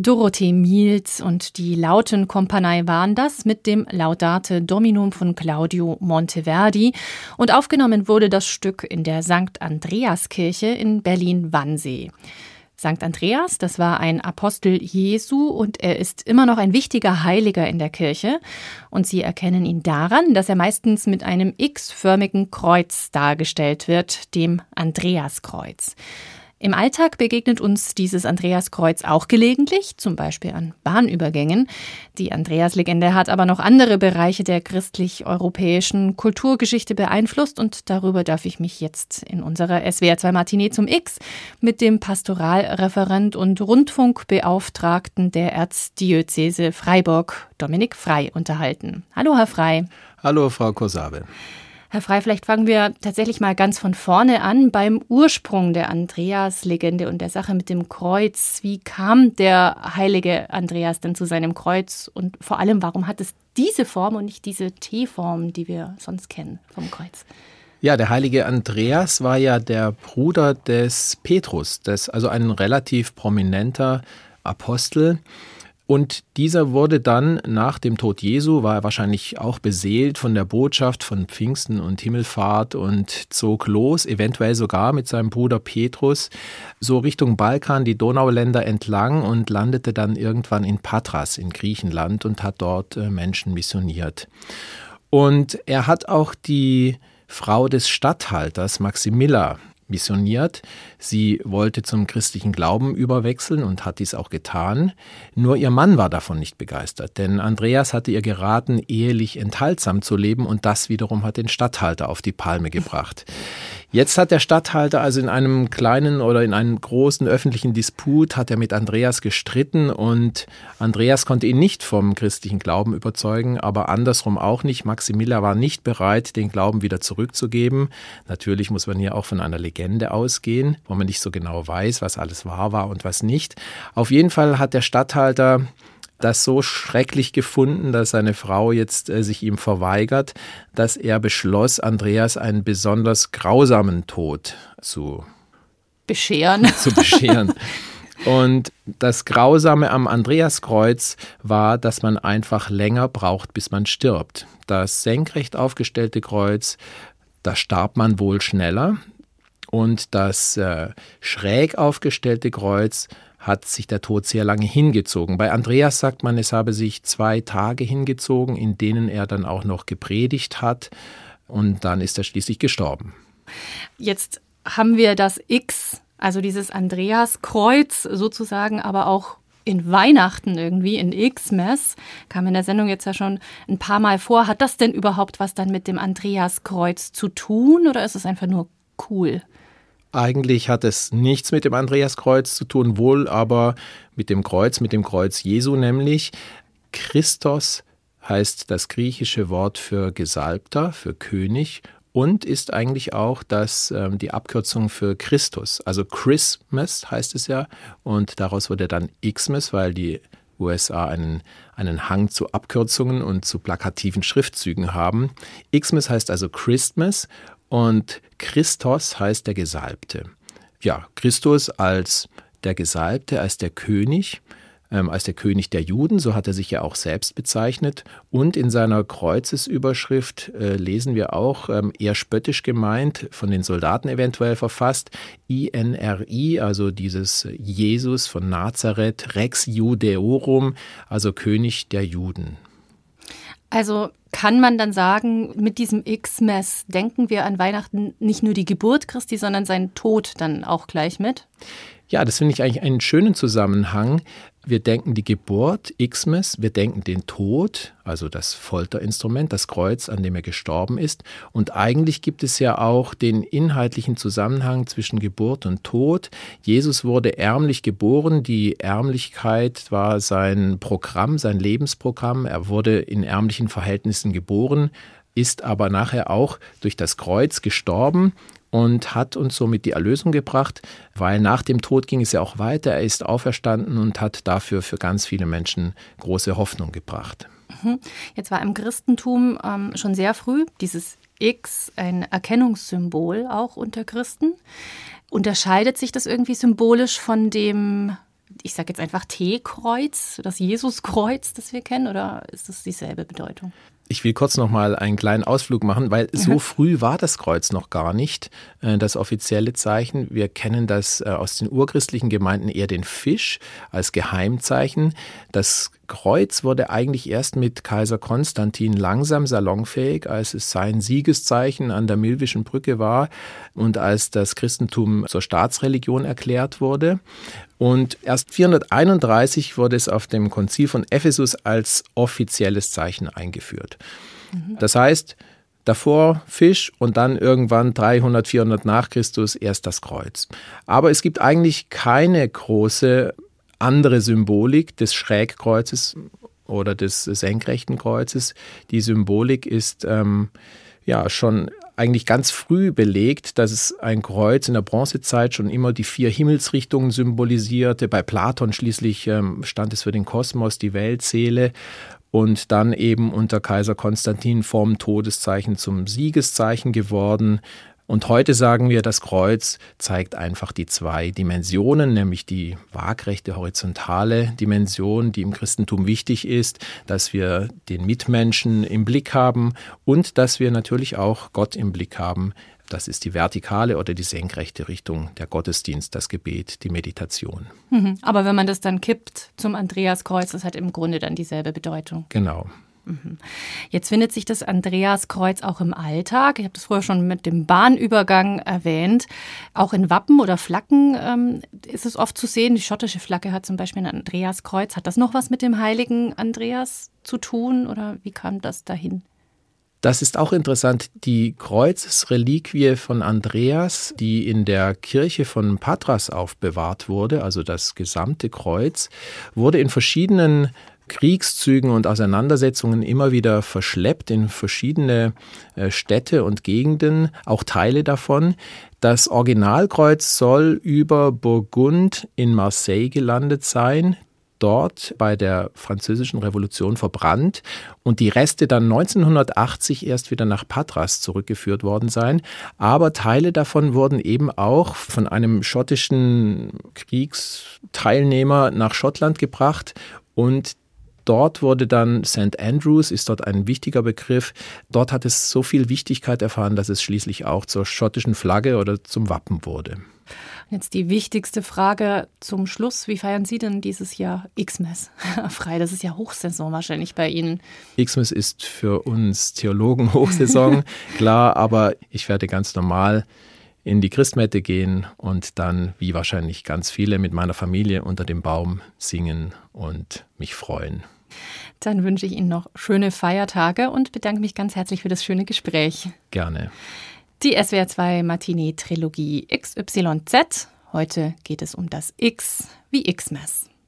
Dorothee Miels und die Lautenkompanie waren das mit dem Laudate Dominum von Claudio Monteverdi und aufgenommen wurde das Stück in der St. Andreaskirche in Berlin-Wannsee. St. Andreas, das war ein Apostel Jesu und er ist immer noch ein wichtiger Heiliger in der Kirche. Und sie erkennen ihn daran, dass er meistens mit einem X-förmigen Kreuz dargestellt wird, dem Andreaskreuz. Im Alltag begegnet uns dieses Andreaskreuz auch gelegentlich, zum Beispiel an Bahnübergängen. Die Andreas-Legende hat aber noch andere Bereiche der christlich-europäischen Kulturgeschichte beeinflusst und darüber darf ich mich jetzt in unserer SWR2 Matinee zum X mit dem Pastoralreferent und Rundfunkbeauftragten der Erzdiözese Freiburg, Dominik Frei, unterhalten. Hallo, Herr Frei. Hallo, Frau Kosabe. Herr Frei, vielleicht fangen wir tatsächlich mal ganz von vorne an beim Ursprung der Andreas-Legende und der Sache mit dem Kreuz. Wie kam der heilige Andreas denn zu seinem Kreuz und vor allem, warum hat es diese Form und nicht diese T-Form, die wir sonst kennen vom Kreuz? Ja, der heilige Andreas war ja der Bruder des Petrus, des, also ein relativ prominenter Apostel. Und dieser wurde dann nach dem Tod Jesu, war er wahrscheinlich auch beseelt von der Botschaft von Pfingsten und Himmelfahrt und zog los, eventuell sogar mit seinem Bruder Petrus, so Richtung Balkan, die Donauländer entlang und landete dann irgendwann in Patras in Griechenland und hat dort äh, Menschen missioniert. Und er hat auch die Frau des Statthalters Maximilla missioniert. Sie wollte zum christlichen Glauben überwechseln und hat dies auch getan. Nur ihr Mann war davon nicht begeistert, denn Andreas hatte ihr geraten, ehelich enthaltsam zu leben und das wiederum hat den Statthalter auf die Palme gebracht. Jetzt hat der Statthalter also in einem kleinen oder in einem großen öffentlichen Disput hat er mit Andreas gestritten und Andreas konnte ihn nicht vom christlichen Glauben überzeugen, aber andersrum auch nicht. Maximilla war nicht bereit, den Glauben wieder zurückzugeben. Natürlich muss man hier auch von einer Legende ausgehen, wo man nicht so genau weiß, was alles wahr war und was nicht. Auf jeden Fall hat der Statthalter das so schrecklich gefunden, dass seine Frau jetzt äh, sich ihm verweigert, dass er beschloss, Andreas einen besonders grausamen Tod zu bescheren. Zu bescheren. Und das Grausame am Andreaskreuz war, dass man einfach länger braucht, bis man stirbt. Das senkrecht aufgestellte Kreuz, da starb man wohl schneller. Und das äh, schräg aufgestellte Kreuz hat sich der Tod sehr lange hingezogen. Bei Andreas sagt man, es habe sich zwei Tage hingezogen, in denen er dann auch noch gepredigt hat und dann ist er schließlich gestorben. Jetzt haben wir das X, also dieses Andreaskreuz sozusagen, aber auch in Weihnachten irgendwie, in X-Mess, kam in der Sendung jetzt ja schon ein paar Mal vor. Hat das denn überhaupt was dann mit dem Andreaskreuz zu tun oder ist es einfach nur cool? Eigentlich hat es nichts mit dem Andreaskreuz zu tun, wohl aber mit dem Kreuz, mit dem Kreuz Jesu nämlich. Christos heißt das griechische Wort für Gesalbter, für König und ist eigentlich auch das, ähm, die Abkürzung für Christus. Also Christmas heißt es ja und daraus wurde dann Xmas, weil die USA einen, einen Hang zu Abkürzungen und zu plakativen Schriftzügen haben. Xmas heißt also Christmas und Christos heißt der Gesalbte. Ja, Christus als der Gesalbte, als der König, ähm, als der König der Juden, so hat er sich ja auch selbst bezeichnet. Und in seiner Kreuzesüberschrift äh, lesen wir auch, ähm, eher spöttisch gemeint, von den Soldaten eventuell verfasst, INRI, also dieses Jesus von Nazareth, Rex Judeorum, also König der Juden. Also kann man dann sagen, mit diesem X-Mess denken wir an Weihnachten nicht nur die Geburt Christi, sondern seinen Tod dann auch gleich mit? Ja, das finde ich eigentlich einen schönen Zusammenhang. Wir denken die Geburt, Xmas, wir denken den Tod, also das Folterinstrument, das Kreuz, an dem er gestorben ist. Und eigentlich gibt es ja auch den inhaltlichen Zusammenhang zwischen Geburt und Tod. Jesus wurde ärmlich geboren, die Ärmlichkeit war sein Programm, sein Lebensprogramm. Er wurde in ärmlichen Verhältnissen geboren, ist aber nachher auch durch das Kreuz gestorben und hat uns somit die Erlösung gebracht, weil nach dem Tod ging es ja auch weiter. Er ist auferstanden und hat dafür für ganz viele Menschen große Hoffnung gebracht. Mhm. Jetzt war im Christentum ähm, schon sehr früh dieses X ein Erkennungssymbol auch unter Christen. Unterscheidet sich das irgendwie symbolisch von dem ich sage jetzt einfach T-Kreuz, das Jesuskreuz, das wir kennen, oder ist das dieselbe Bedeutung? Ich will kurz noch mal einen kleinen Ausflug machen, weil so früh war das Kreuz noch gar nicht, äh, das offizielle Zeichen. Wir kennen das äh, aus den urchristlichen Gemeinden eher den Fisch als Geheimzeichen. Das Kreuz wurde eigentlich erst mit Kaiser Konstantin langsam salonfähig, als es sein Siegeszeichen an der Milwischen Brücke war und als das Christentum zur Staatsreligion erklärt wurde. Und erst 431 wurde es auf dem Konzil von Ephesus als offizielles Zeichen eingeführt. Mhm. Das heißt, davor Fisch und dann irgendwann 300, 400 nach Christus erst das Kreuz. Aber es gibt eigentlich keine große andere Symbolik des Schrägkreuzes oder des senkrechten Kreuzes. Die Symbolik ist ähm, ja schon eigentlich ganz früh belegt, dass es ein Kreuz in der Bronzezeit schon immer die vier Himmelsrichtungen symbolisierte. Bei Platon schließlich ähm, stand es für den Kosmos, die Weltseele und dann eben unter Kaiser Konstantin vom Todeszeichen zum Siegeszeichen geworden. Und heute sagen wir, das Kreuz zeigt einfach die zwei Dimensionen, nämlich die waagrechte horizontale Dimension, die im Christentum wichtig ist, dass wir den Mitmenschen im Blick haben und dass wir natürlich auch Gott im Blick haben. Das ist die vertikale oder die senkrechte Richtung, der Gottesdienst, das Gebet, die Meditation. Mhm. Aber wenn man das dann kippt zum Andreaskreuz, das hat im Grunde dann dieselbe Bedeutung. Genau. Mhm. Jetzt findet sich das Andreaskreuz auch im Alltag. Ich habe das vorher schon mit dem Bahnübergang erwähnt. Auch in Wappen oder Flaggen ähm, ist es oft zu sehen. Die schottische Flagge hat zum Beispiel ein Andreaskreuz. Hat das noch was mit dem heiligen Andreas zu tun oder wie kam das dahin? Das ist auch interessant. Die Kreuzesreliquie von Andreas, die in der Kirche von Patras aufbewahrt wurde, also das gesamte Kreuz, wurde in verschiedenen Kriegszügen und Auseinandersetzungen immer wieder verschleppt in verschiedene äh, Städte und Gegenden, auch Teile davon. Das Originalkreuz soll über Burgund in Marseille gelandet sein dort bei der Französischen Revolution verbrannt und die Reste dann 1980 erst wieder nach Patras zurückgeführt worden sein. Aber Teile davon wurden eben auch von einem schottischen Kriegsteilnehmer nach Schottland gebracht und Dort wurde dann St. Andrews, ist dort ein wichtiger Begriff. Dort hat es so viel Wichtigkeit erfahren, dass es schließlich auch zur schottischen Flagge oder zum Wappen wurde. Jetzt die wichtigste Frage zum Schluss. Wie feiern Sie denn dieses Jahr Xmas frei? Das ist ja Hochsaison wahrscheinlich bei Ihnen. Xmas ist für uns Theologen Hochsaison, klar, aber ich werde ganz normal in die Christmette gehen und dann, wie wahrscheinlich ganz viele, mit meiner Familie unter dem Baum singen und mich freuen. Dann wünsche ich Ihnen noch schöne Feiertage und bedanke mich ganz herzlich für das schöne Gespräch. Gerne. Die SWR2 Matinee Trilogie XYZ. Heute geht es um das X wie Xmas.